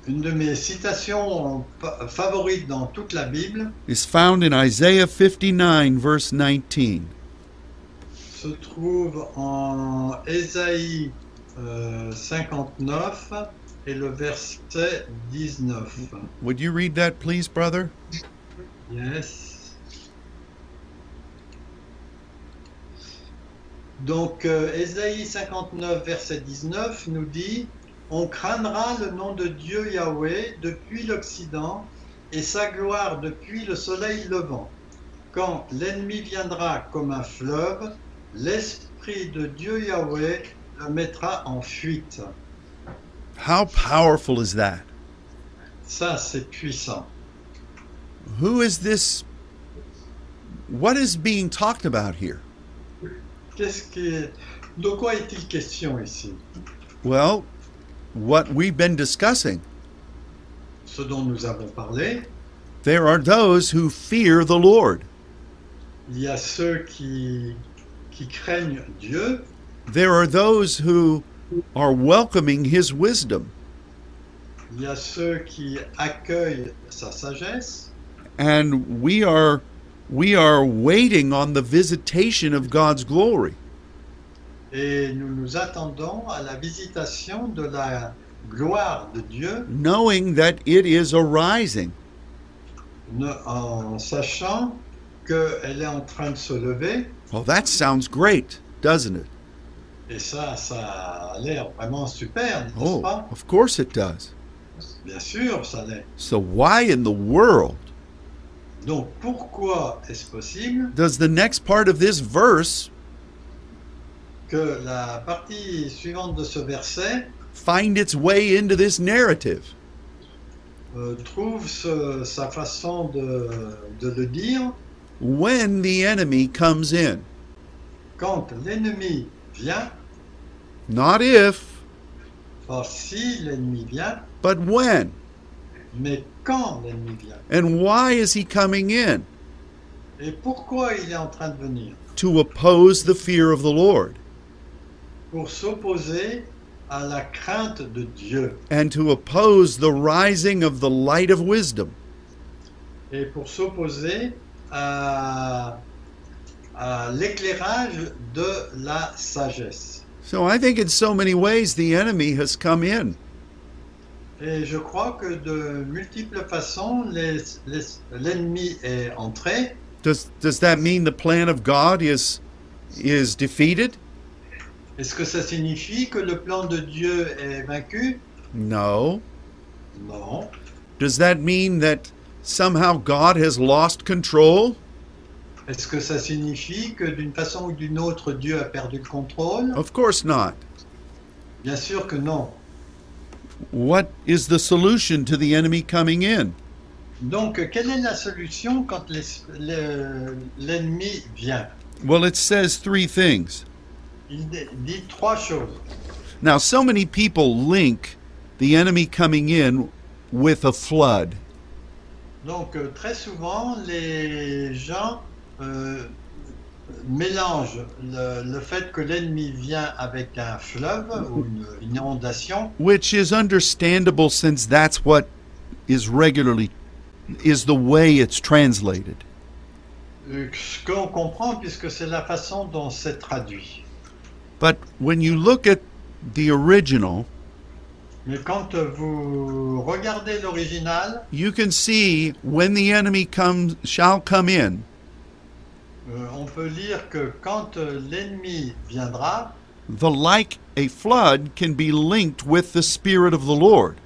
une de mes citations favorites dans toute la Bible is found in Isaiah 59, verse 19. se trouve en Ésaïe euh, 59 et le verset 19. Would you read that, please, brother? Yes. Donc, euh, Ésaïe 59, verset 19 nous dit On craindra le nom de Dieu Yahweh depuis l'Occident et sa gloire depuis le soleil levant. Quand l'ennemi viendra comme un fleuve, l'Esprit de Dieu Yahweh le mettra en fuite. How powerful is that? Ça, c'est puissant. Who is this? What is being talked about here? Qu'est-ce. De quoi est-il question ici? Well, what we've been discussing. Ce dont nous avons parlé, There are those who fear the Lord. il y a ceux qui, qui craignent Dieu, There are those who are welcoming his wisdom. il y a ceux qui accueillent sa sagesse, And we are we are waiting on the visitation of God's glory. et nous nous attendons à la visitation de la gloire de Dieu, knowing that it is arising. ne- en sachant qu'elle est en train de se lever, Well, that sounds great, doesn't it? et ça, ça a l'air vraiment super, n'est-ce Oh, pas of course it does. Bien sûr, ça l'est. So why in the world Donc pourquoi est-ce possible does the next part of this verse que la partie suivante de ce verset find its way into this narrative? euh, trouve ce- sa façon de, de le dire When the enemy comes in, quand l'ennemi vient, not if, pas si l'ennemi vient, but when. mais quand l'ennemi vient. And why is he coming in? Et pourquoi il est en train de venir To oppose the fear of the Lord Pour s'opposer à la crainte de Dieu and to oppose the rising of the light of wisdom. et pour s'opposer à, à l'éclairage de la sagesse. So I think in so many ways the enemy has come in. Et je crois que de multiples façons, l'ennemi est entré. Does does that mean the plan of God is is defeated? Est-ce que ça signifie que le plan de Dieu est vaincu? No. Non. Does that mean that somehow God has lost control? Est-ce que ça signifie que d'une façon ou d'une autre, Dieu a perdu le contrôle? Of course not. Bien sûr que non. What is the solution to the enemy coming in? Donc, quelle est la solution quand l'es- le- l'ennemi vient? Well, it says three things. Il dit- dit trois choses. Now, so many people link the enemy coming in with a flood. Donc, euh, très souvent, les gens euh, mélangent le, le fait que l'ennemi vient avec un fleuve ou une, une inondation, which is understandable since that's what is regularly is the way it's translated. Euh, Ce qu'on comprend puisque c'est la façon dont c'est traduit. But when you look at the original, Mais quand vous regardez l'original, you can see when the enemy comes shall come in, on peut lire que quand euh, l'ennemi viendra, the like a flood can be linked with the spirit of the Lord.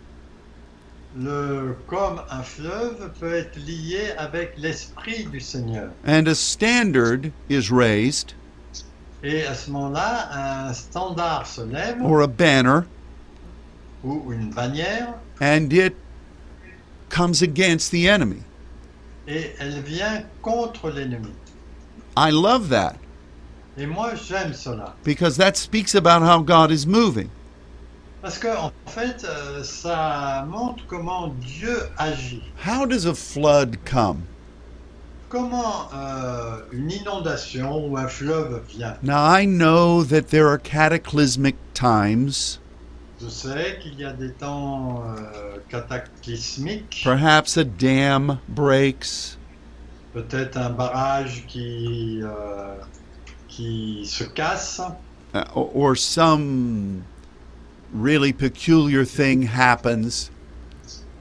le comme un fleuve peut être lié avec l'esprit du Seigneur. And a standard is raised Et à ce moment-là, un standard se lève or a banner ou une bannière and it comes against the enemy. et elle vient contre l'ennemi. I love that Et moi, j'aime cela. because that speaks about how God is moving. Parce que, en fait, euh, ça montre comment Dieu agit. How does a flood come? Comment euh, une inondation ou un fleuve vient. Now, I know that there are cataclysmic times, Je sais qu'il y a des temps euh, cataclysmiques, perhaps a dam breaks, peut-être un barrage qui, euh, qui se casse, uh, or or some really peculiar thing happens,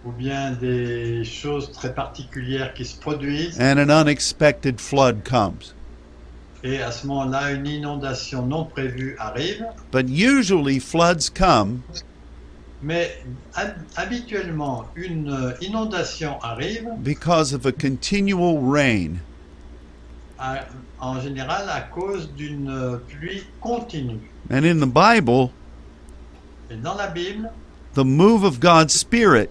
ou bien des choses très particulières qui se produisent, and an unexpected flood comes. et à ce moment-là, une inondation non prévue arrive. But usually, floods come Mais hab- habituellement, une euh, inondation arrive, because of a continual rain. à- en général à cause d'une euh, pluie continue. And in the Bible, Et dans la Bible, the move of God's Spirit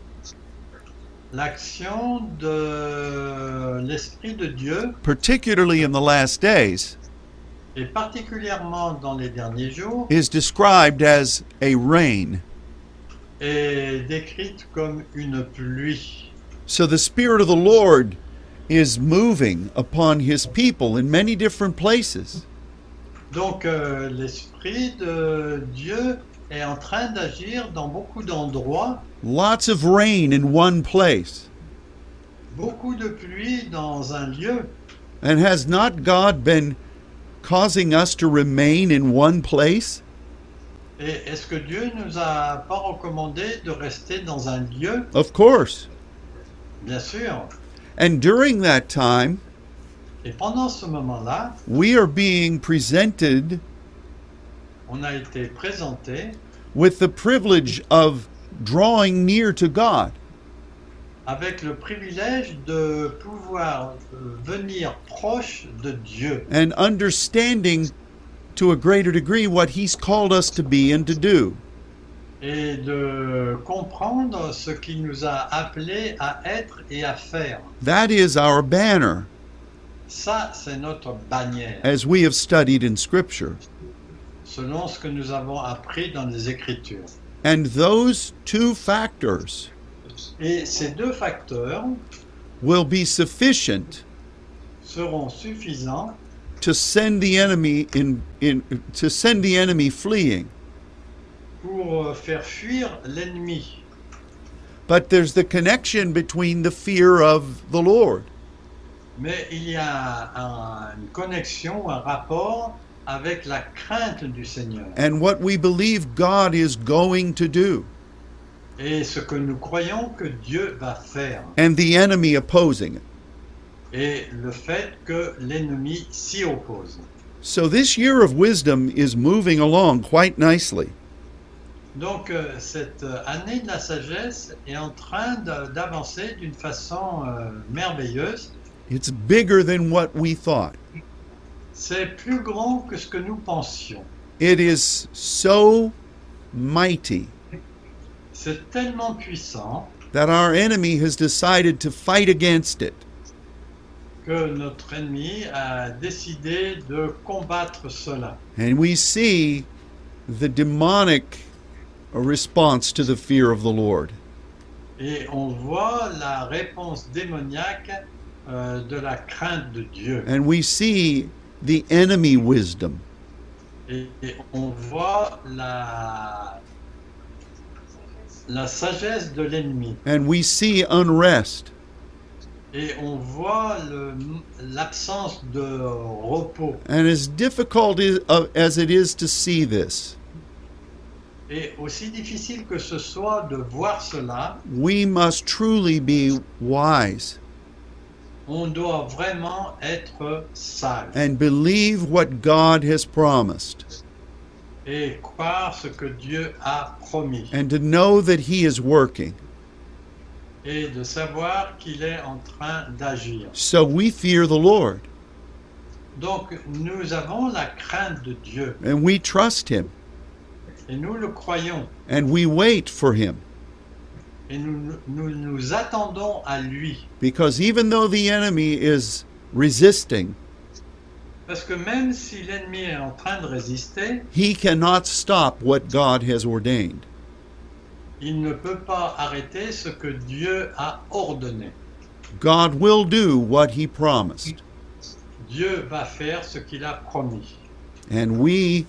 l'action de l'Esprit de Dieu, particularly in the last days, et particulièrement dans les derniers jours, is described as a rain. Est décrite comme une pluie. So the Spirit of the Lord is moving upon His people in many different places. Donc euh, l'Esprit de Dieu est en train d'agir dans beaucoup d'endroits, Lots of rain in one place. beaucoup de pluie dans un lieu. And has not God been causing us to remain in one place? Et est-ce que Dieu nous a pas recommandé de rester dans un lieu? Of course. Bien sûr. And during that time, Et pendant ce moment-là, we are being presented on a été présenté with the privilege of drawing near to God. avec le privilège de pouvoir euh, venir proche de Dieu and understanding to a greater degree what he's called us to be and to do. et de comprendre ce qu'il nous a appelés à être et à faire. That is our banner Ça, c'est notre bannière, as we have studied in scripture. selon ce que nous avons appris dans les Écritures. And those two factors Et ces deux facteurs will be sufficient seront suffisants to send the enemy in, in to send the enemy fleeing. pour euh, faire fuir l'ennemi. But there's the connection between the fear of the Lord Mais il y a un- une connexion, un rapport avec la crainte du Seigneur and what we believe God is going to do et ce que nous croyons que Dieu va faire and the enemy opposing it. Et le fait que l'ennemi s'y oppose. So this year of wisdom is moving along quite nicely. Donc euh, cette euh, année de la sagesse est en train d'avancer d'une façon euh, merveilleuse. It's bigger than what we thought. C'est plus grand que ce que nous pensions. It is so mighty C'est tellement puissant that our enemy has decided to fight against it. Que notre ennemi a décidé de combattre cela. And we see the demonic response to the fear of the Lord. Et on voit la réponse démoniaque euh, de la crainte de Dieu. And we see the enemy wisdom. Et, et on voit la, la sagesse de l'ennemi. and we see unrest. Et on voit l'absence de repos. And as difficult as it is to see this, Et aussi difficile que ce soit de voir cela, we must truly be wise on doit vraiment être sage and believe what God has promised et croire ce que Dieu a promis and to know that He is working. Et de savoir qu'il est en train d'agir. So we fear the Lord Donc nous avons la crainte de Dieu and we trust Him et nous le croyons and we wait for Him et nous nous, nous attendons à lui. because even though the enemy is resisting, Parce que même si l'ennemi est en train de résister, he cannot stop what God has ordained. Il ne peut pas arrêter ce que Dieu a ordonné. God will do what He promised. Dieu va faire ce qu'il a promis. And we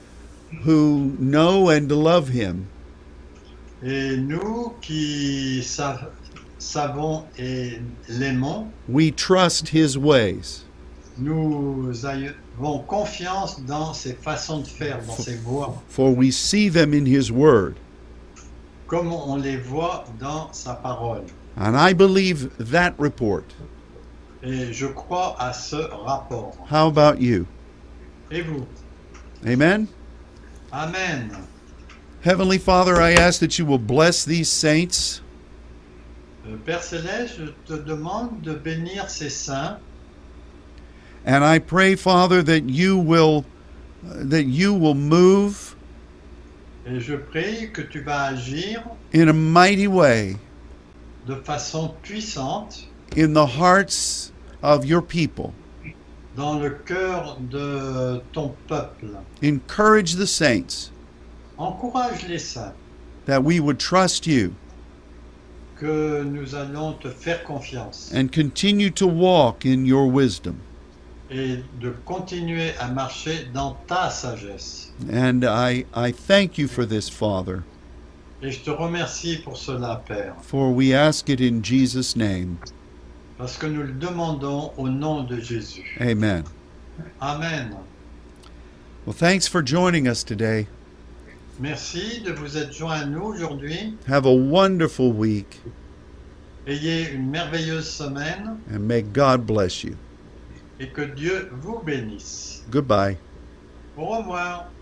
who know and love Him Et nous qui sa- savons et l'aimons, we trust His ways. nous avons confiance dans ses façons de faire, dans ses voies, for we see them in his word. Comme on les voit dans sa parole. And I believe that report. Et je crois à ce rapport. How about you? Et vous? Amen? Amen. Heavenly Father, I ask that you will bless these saints Euh, Père Céleste, je te demande de bénir ces saints and I pray, Father, that you will that you will move et je prie que tu vas agir in a mighty way de façon puissante in the hearts of your people. dans le cœur de ton peuple. Encourage the saints Encourage les saints that we would trust you que nous allons te faire confiance and continue to walk in your wisdom. Et de continuer à marcher dans ta sagesse. And I, I thank you for this, Father, Et je te remercie pour cela, Père, for we ask it in Jesus' name. parce que nous le demandons au nom de Jésus. Amen. Amen. Well, thanks for joining us today. Merci de vous être joints à nous aujourd'hui. Have a wonderful week, Ayez une merveilleuse semaine and may God bless you. Et que Dieu vous bénisse. Goodbye. Au revoir.